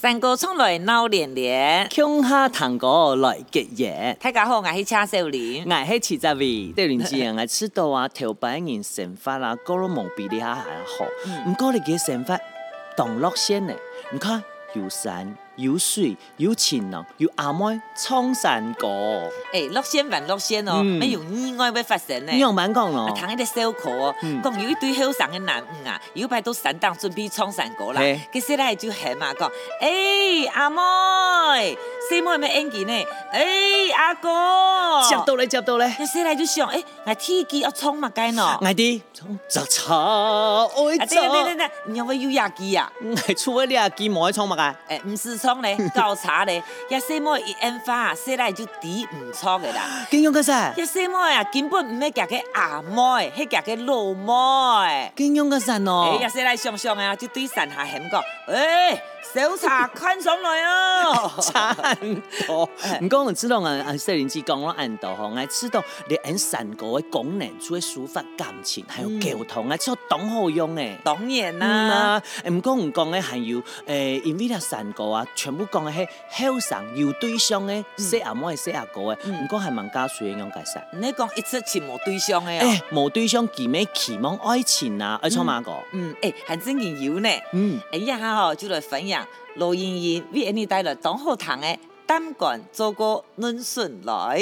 山歌唱来闹连连，乡下糖果来结缘。大家好，我是车少年，我是七十位。对邻居我知道啊，头摆人生发啦，高了毛比你还好。唔过你嘅生发同乐先呢？你看有山。有水有晴朗，有阿妹唱山歌。哎，乐仙还乐仙哦，没有意外会发生呢。你用蛮讲咯，谈一个小可哦，讲有一对后生的男女啊，有排到山当准备唱山歌啦。其实咧就喊嘛讲，哎，阿妹，细妹咪演技呢？哎，阿哥，接到咧，接到咧。佢先来就想，哎，我天机要唱嘛该喏。我啲唱杂草爱草。对对对对，你有冇有牙机啊？我 出个牙机冇爱唱嘛该？哎，唔是唱。咧搞茶咧，一细妹一烟花，生来就抵唔错嘅啦。金庸嘅啥？一细妹啊，根本唔系夹嘅阿妹，系夹嘅老妹。金庸嘅啥哦？哎呀，生来想想啊，就对山下喊讲，哎。小茶看上来哦，差很多。唔讲我知道啊，啊，细邻居讲我按到吼，我知道你按山歌嘅功能，除咗抒发感情，还有沟通啊，只有当好用诶。当然啦，唔讲唔讲嘅，还有诶，因为咧山歌啊，全部讲嘅系后生有对象嘅，写阿妹写阿哥嘅，唔讲系孟家水嘅样介绍。你讲一直是无对象嘅啊？诶，无对象，期咩期望爱情啊？爱唱嘛个？嗯，诶，还真系有呢。嗯，哎呀哈，就来分享。罗莹莹为你带来当好听的《胆管做个暖顺来》。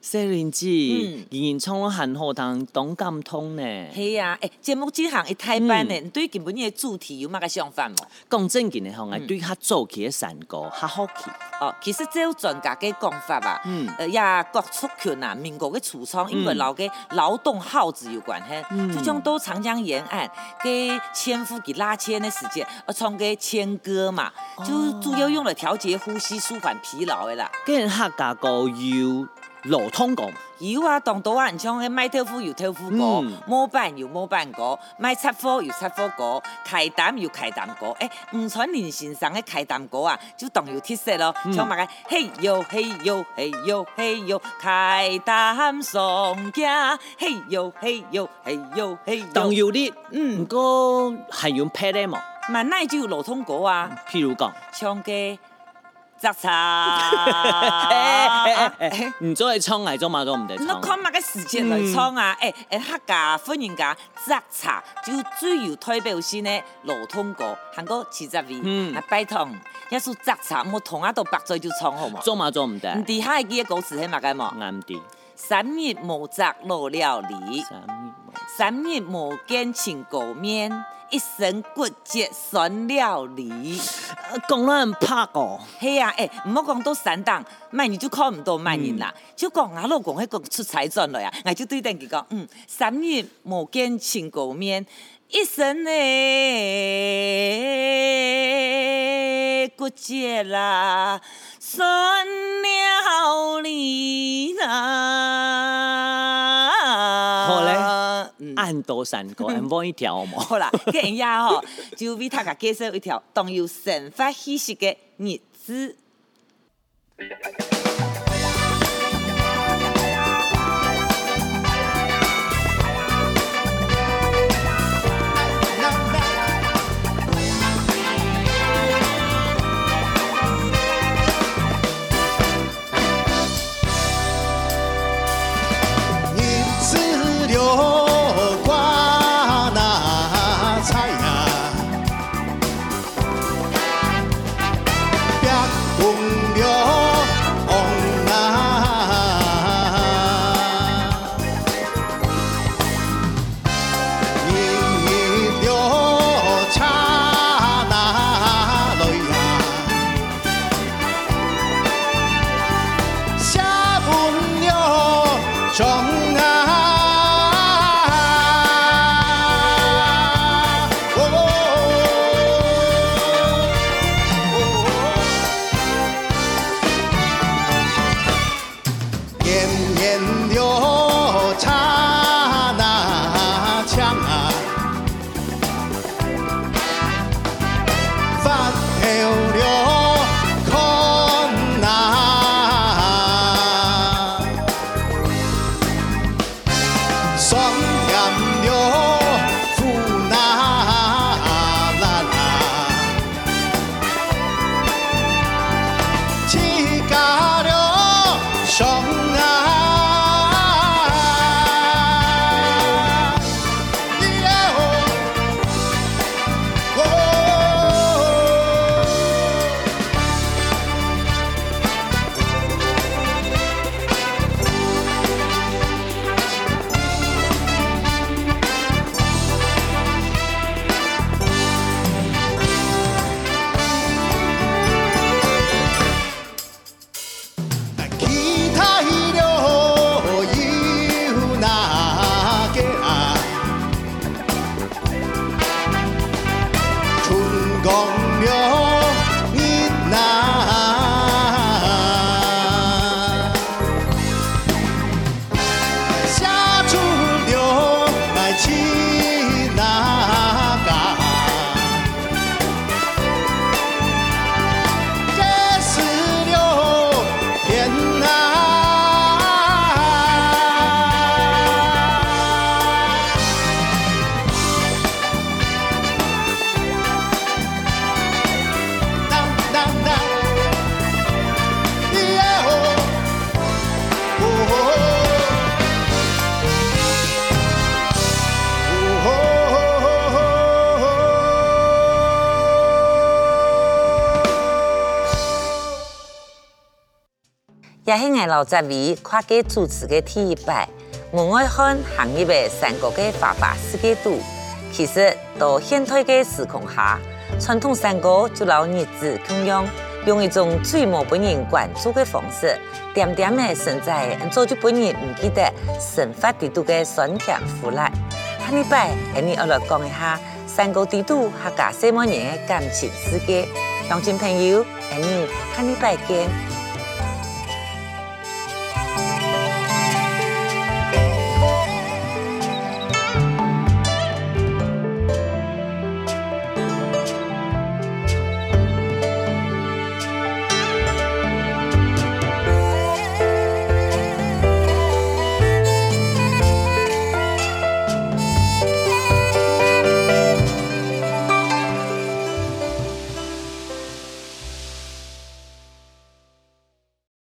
谢玲姐，仍然创了很好堂，懂感通呢。系啊，诶，节目即项一太班呢，对根本的主题有乜个想法冇？讲正经的，吼，我对他做起的山歌较好奇。哦，其实照专家嘅讲法吧，嗯，呃，也郭竹群啊，民国嘅初创，因为老嘅劳动号子有关系，就像到长江沿岸嘅纤夫给拉纤的时间，呃唱嘅纤歌嘛，就主要用来调节呼吸、舒缓疲劳的啦。跟客家歌有。老通歌有啊，当多啊，你像迄卖豆腐有豆腐歌，模板有模板歌，卖插货有插货歌，开担有开担歌。诶、欸，吴传林先生的开担歌啊，就当有特色咯。像嘛个嘿哟嘿哟嘿哟嘿哟，开担上家，嘿哟嘿哟嘿哟嘿哟。当有啲，嗯，个还用拍的嘛？嘛，那就老通歌啊。譬如讲，唱嘅。摘茶，唔再嚟唱嚟做嘛都唔得唱。你看乜嘅时间来唱啊？诶、嗯，诶，客家欢迎家摘茶，就最有代表性嘅老通歌，行过七十位，嗯，拜托，一首摘茶，我同阿度白嘴就唱好嘛。做嘛做唔得？唔底下嘅歌词系乜嘅嘛？啱啲。三日无摘老了梨，三日无见青果面。一身骨节酸料理，讲了很拍哦。嘿啊，诶，唔好讲到散档，卖你就看唔到卖人啦。嗯、就讲我老公迄个出差转来啊，我就对等佢讲，嗯，三日无见青果面，一身诶骨节啦，酸料理啦。好嘞。按多山歌，按播一条嘛。好啦，今日吼 就为大家介绍一条当有神发气息的日子。也是我老在为跨界主持的第一摆，门外汉行业的三国的花花世界图。其实到现代的时空下，传统三国就老日子同样，用一种最没本人关注的方式，点点的存在，做就本人唔记得神话地图的酸甜苦辣。下礼拜，和你我来讲一下三国地图客家什么人的感情世界。乡亲朋友，和你下礼拜见。